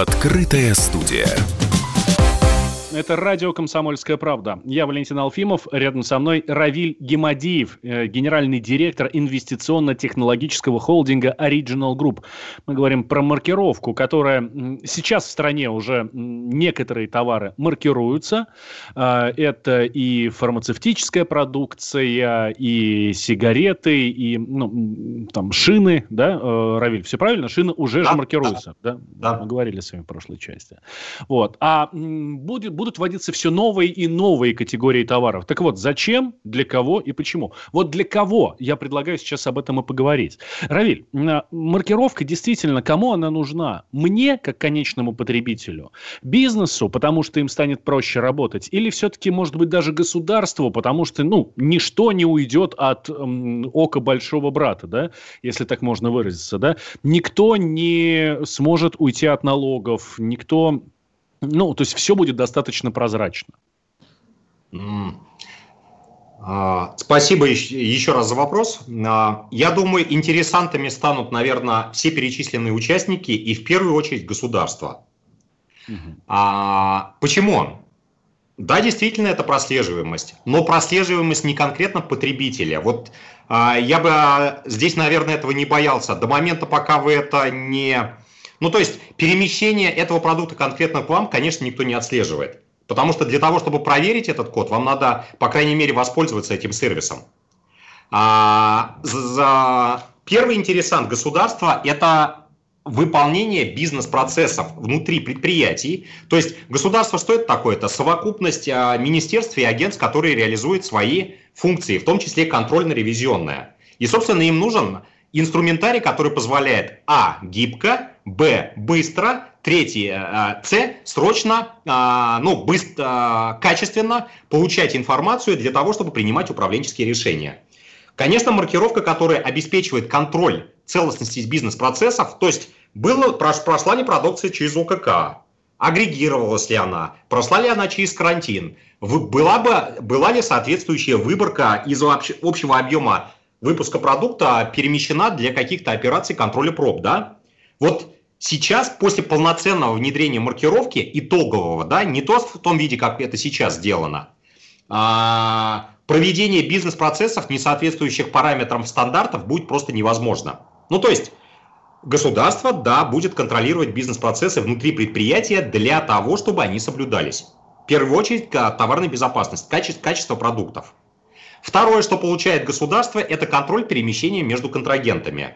Открытая студия. Это радио «Комсомольская правда». Я Валентин Алфимов. Рядом со мной Равиль Гемадиев, э, генеральный директор инвестиционно-технологического холдинга Original Group. Мы говорим про маркировку, которая сейчас в стране уже некоторые товары маркируются. Э, это и фармацевтическая продукция, и сигареты, и ну, там шины, да, э, Равиль, все правильно? Шины уже да, же маркируются, да. да? да? Мы говорили с вами в прошлой части. Вот. А будет будут вводиться все новые и новые категории товаров. Так вот, зачем, для кого и почему? Вот для кого я предлагаю сейчас об этом и поговорить. Равиль, маркировка действительно, кому она нужна? Мне, как конечному потребителю? Бизнесу, потому что им станет проще работать? Или все-таки, может быть, даже государству, потому что, ну, ничто не уйдет от эм, ока большого брата, да, если так можно выразиться, да? Никто не сможет уйти от налогов, никто ну, то есть все будет достаточно прозрачно. А, спасибо еще раз за вопрос. А, я думаю, интересантами станут, наверное, все перечисленные участники и в первую очередь государство. Угу. А, почему? Да, действительно, это прослеживаемость, но прослеживаемость не конкретно потребителя. Вот а, я бы здесь, наверное, этого не боялся. До момента, пока вы это не ну, то есть перемещение этого продукта конкретно к вам, конечно, никто не отслеживает. Потому что для того, чтобы проверить этот код, вам надо, по крайней мере, воспользоваться этим сервисом. А, за... Первый интересант государства – это выполнение бизнес-процессов внутри предприятий. То есть государство что это такое? Это совокупность а, министерств и агентств, которые реализуют свои функции, в том числе контрольно-ревизионная. И, собственно, им нужен инструментарий, который позволяет а. гибко, б. быстро, третье э, С срочно, э, ну, быстро, качественно получать информацию для того, чтобы принимать управленческие решения. Конечно, маркировка, которая обеспечивает контроль целостности бизнес-процессов, то есть было, прошла ли продукция через ОКК, агрегировалась ли она, прошла ли она через карантин, была, бы, была ли соответствующая выборка из общего объема выпуска продукта перемещена для каких-то операций контроля проб, да? Вот сейчас, после полноценного внедрения маркировки, итогового, да, не то в том виде, как это сейчас сделано, а проведение бизнес-процессов, не соответствующих параметрам стандартов, будет просто невозможно. Ну, то есть, государство, да, будет контролировать бизнес-процессы внутри предприятия для того, чтобы они соблюдались. В первую очередь, товарная безопасность, качество, качество продуктов. Второе, что получает государство, это контроль перемещения между контрагентами.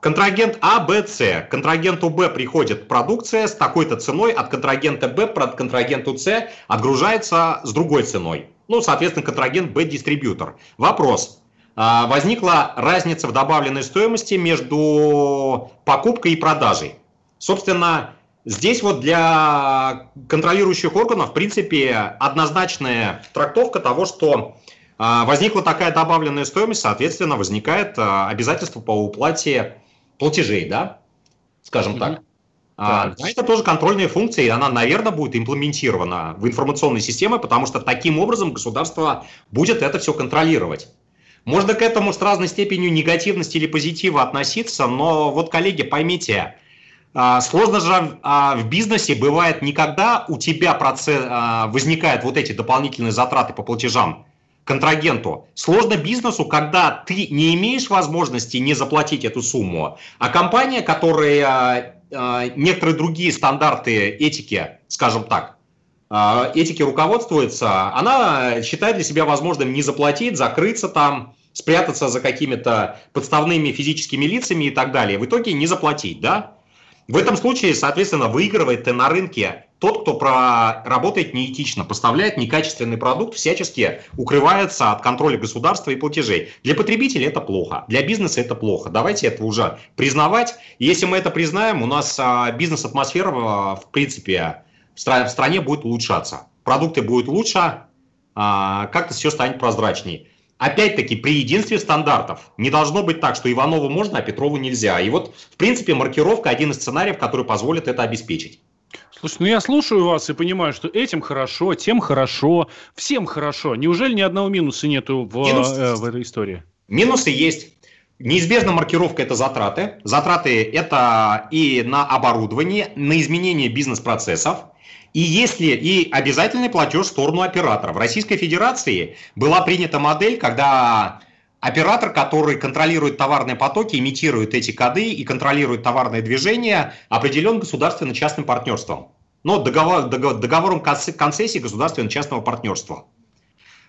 Контрагент А, Б, С. Контрагенту Б приходит продукция с такой-то ценой, от контрагента Б от контрагенту С отгружается с другой ценой. Ну, соответственно, контрагент Б дистрибьютор. Вопрос. А, возникла разница в добавленной стоимости между покупкой и продажей. Собственно, здесь вот для контролирующих органов, в принципе, однозначная трактовка того, что а, возникла такая добавленная стоимость, соответственно, возникает а, обязательство по уплате платежей, да, скажем mm-hmm. так. А, да, это тоже контрольная функция, и она, наверное, будет имплементирована в информационной системе, потому что таким образом государство будет это все контролировать. Можно к этому с разной степенью негативности или позитива относиться, но вот, коллеги, поймите, сложно же в бизнесе бывает никогда у тебя процесс, возникают вот эти дополнительные затраты по платежам, контрагенту. Сложно бизнесу, когда ты не имеешь возможности не заплатить эту сумму, а компания, которая э, некоторые другие стандарты этики, скажем так, э, этики руководствуется, она считает для себя возможным не заплатить, закрыться там, спрятаться за какими-то подставными физическими лицами и так далее. В итоге не заплатить, да? В этом случае, соответственно, выигрывает на рынке тот, кто про... работает неэтично, поставляет некачественный продукт, всячески укрывается от контроля государства и платежей. Для потребителей это плохо, для бизнеса это плохо. Давайте это уже признавать. Если мы это признаем, у нас а, бизнес-атмосфера, а, в принципе, в стране будет улучшаться. Продукты будут лучше, а, как-то все станет прозрачнее. Опять-таки, при единстве стандартов не должно быть так, что Иванову можно, а Петрову нельзя. И вот, в принципе, маркировка один из сценариев, который позволит это обеспечить. Слушай, ну я слушаю вас и понимаю, что этим хорошо, тем хорошо, всем хорошо. Неужели ни одного минуса нету в, Минус, э, в этой истории? Минусы есть. Неизбежно маркировка – это затраты. Затраты – это и на оборудование, на изменение бизнес-процессов, и если и обязательный платеж в сторону оператора. В Российской Федерации была принята модель, когда оператор, который контролирует товарные потоки, имитирует эти коды и контролирует товарное движение, определен государственно-частным партнерством. Но договор, договором концессии государственно-частного партнерства.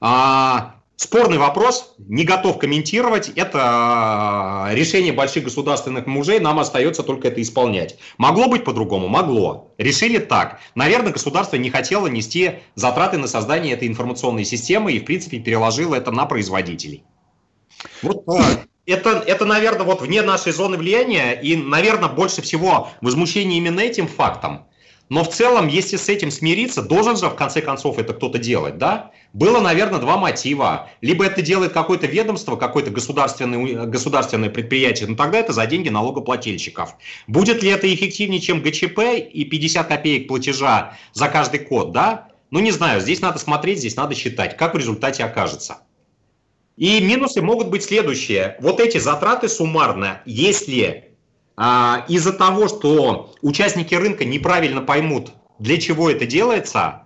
А, Спорный вопрос, не готов комментировать. Это э, решение больших государственных мужей, нам остается только это исполнять. Могло быть по-другому? Могло. Решили так. Наверное, государство не хотело нести затраты на создание этой информационной системы и, в принципе, переложило это на производителей. Вот это, это, наверное, вот вне нашей зоны влияния, и, наверное, больше всего возмущение именно этим фактом. Но в целом, если с этим смириться, должен же в конце концов это кто-то делать, да? Было, наверное, два мотива. Либо это делает какое-то ведомство, какое-то государственное, государственное предприятие, но тогда это за деньги налогоплательщиков. Будет ли это эффективнее, чем ГЧП и 50 копеек платежа за каждый код, да? Ну, не знаю, здесь надо смотреть, здесь надо считать, как в результате окажется. И минусы могут быть следующие. Вот эти затраты суммарно, если а, из-за того, что участники рынка неправильно поймут, для чего это делается,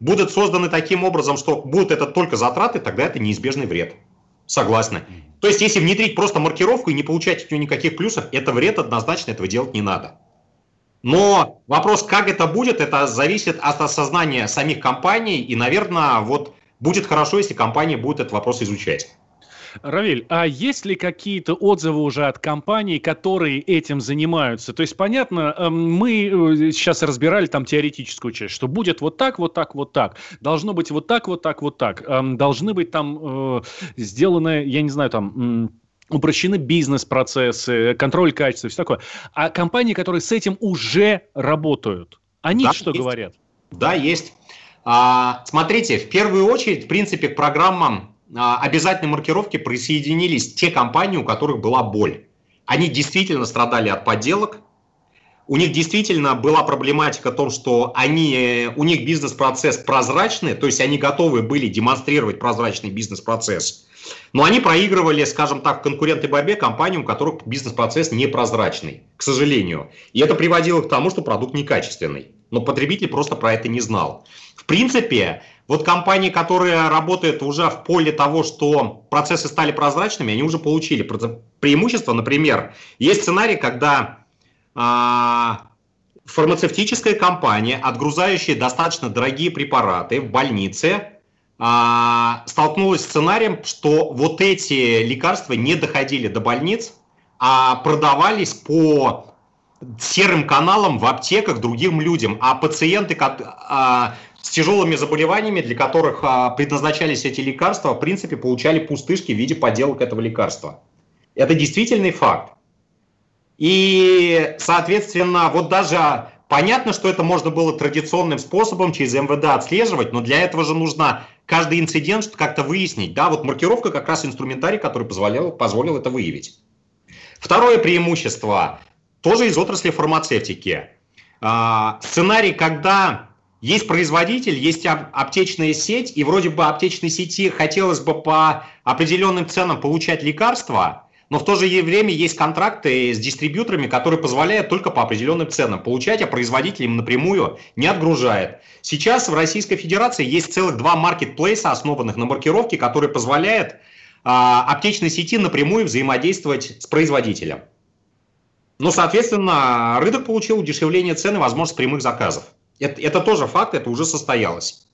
будут созданы таким образом, что будут это только затраты, тогда это неизбежный вред. Согласны. То есть, если внедрить просто маркировку и не получать от нее никаких плюсов, это вред однозначно, этого делать не надо. Но вопрос, как это будет, это зависит от осознания самих компаний, и, наверное, вот будет хорошо, если компания будет этот вопрос изучать. Равиль, а есть ли какие-то отзывы уже от компаний, которые этим занимаются? То есть, понятно, эм, мы сейчас разбирали там теоретическую часть, что будет вот так, вот так, вот так. Должно быть вот так, вот так, вот так. Эм, должны быть там э, сделаны, я не знаю, там упрощены бизнес-процессы, контроль качества, все такое. А компании, которые с этим уже работают, они да, что есть. говорят? Да, есть. А, смотрите, в первую очередь, в принципе, к программам а, обязательной маркировки присоединились те компании, у которых была боль. Они действительно страдали от подделок, у них действительно была проблематика о том, что они, у них бизнес-процесс прозрачный, то есть они готовы были демонстрировать прозрачный бизнес-процесс, но они проигрывали, скажем так, в конкурентной борьбе компаниям, у которых бизнес-процесс непрозрачный, к сожалению. И это приводило к тому, что продукт некачественный. Но потребитель просто про это не знал. В принципе, вот компании, которые работают уже в поле того, что процессы стали прозрачными, они уже получили преимущество. Например, есть сценарий, когда а, фармацевтическая компания, отгрузающая достаточно дорогие препараты в больнице, а, столкнулась с сценарием, что вот эти лекарства не доходили до больниц, а продавались по серым каналам в аптеках другим людям, а пациенты, а, с тяжелыми заболеваниями, для которых а, предназначались эти лекарства, в принципе, получали пустышки в виде подделок этого лекарства. Это действительный факт. И, соответственно, вот даже понятно, что это можно было традиционным способом через МВД отслеживать, но для этого же нужно каждый инцидент как-то выяснить. Да, вот маркировка как раз инструментарий, который позволял, позволил это выявить. Второе преимущество, тоже из отрасли фармацевтики. А, сценарий, когда есть производитель, есть аптечная сеть, и вроде бы аптечной сети хотелось бы по определенным ценам получать лекарства, но в то же время есть контракты с дистрибьюторами, которые позволяют только по определенным ценам получать, а производитель им напрямую не отгружает. Сейчас в Российской Федерации есть целых два маркетплейса, основанных на маркировке, которые позволяют а, аптечной сети напрямую взаимодействовать с производителем. Но, соответственно, рынок получил удешевление цены, возможность прямых заказов. Это, это тоже факт, это уже состоялось.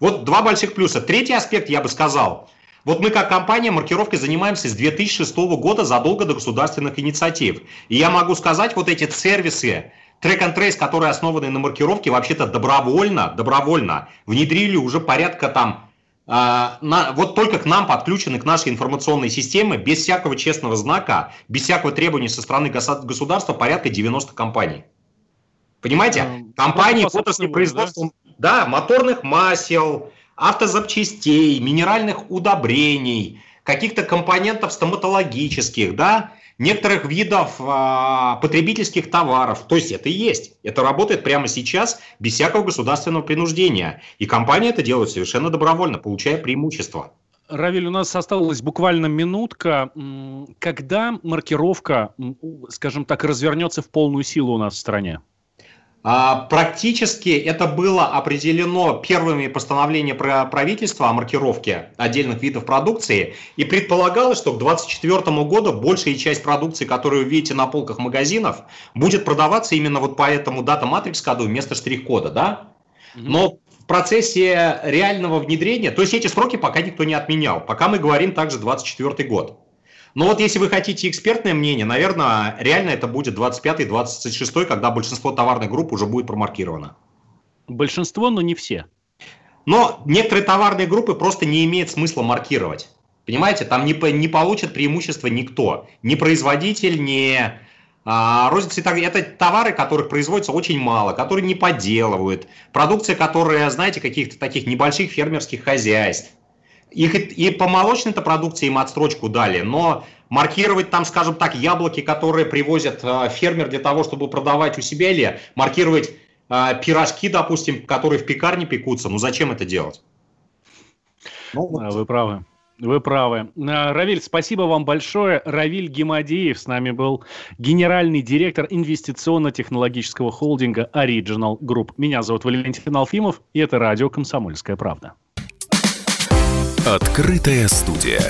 Вот два больших плюса. Третий аспект, я бы сказал. Вот мы как компания маркировкой занимаемся с 2006 года задолго до государственных инициатив. И я могу сказать, вот эти сервисы, трек and trace, которые основаны на маркировке, вообще-то добровольно, добровольно внедрили уже порядка там, на, вот только к нам подключены к нашей информационной системе, без всякого честного знака, без всякого требования со стороны государства порядка 90 компаний. Понимаете? Эм, Компании в отрасли производства да? да, моторных масел, автозапчастей, минеральных удобрений, каких-то компонентов стоматологических, да, некоторых видов э, потребительских товаров. То есть это и есть. Это работает прямо сейчас без всякого государственного принуждения. И компания это делает совершенно добровольно, получая преимущество. Равиль, у нас осталась буквально минутка. Когда маркировка, скажем так, развернется в полную силу у нас в стране? А, практически это было определено первыми постановлениями правительства о маркировке отдельных видов продукции. И предполагалось, что к 2024 году большая часть продукции, которую вы видите на полках магазинов, будет продаваться именно вот по этому дата-матрикс-коду вместо штрих-кода. Да? Но в процессе реального внедрения, то есть эти сроки пока никто не отменял. Пока мы говорим также 2024 год. Но вот если вы хотите экспертное мнение, наверное, реально это будет 25-26, когда большинство товарных групп уже будет промаркировано. Большинство, но не все. Но некоторые товарные группы просто не имеет смысла маркировать. Понимаете, там не, не получит преимущества никто. Ни производитель, ни а, розница. Это товары, которых производится очень мало, которые не подделывают. Продукция, которая, знаете, каких-то таких небольших фермерских хозяйств. Их и по молочной продукции им отстрочку дали, но маркировать там, скажем так, яблоки, которые привозят э, фермер для того, чтобы продавать у себя, или маркировать э, пирожки, допустим, которые в пекарне пекутся, ну зачем это делать? Ну, вот. Вы правы. Вы правы. Э, Равиль, спасибо вам большое. Равиль Гемадеев с нами был генеральный директор инвестиционно-технологического холдинга Original Group. Меня зовут Валентин Алфимов, и это радио «Комсомольская правда». Открытая студия.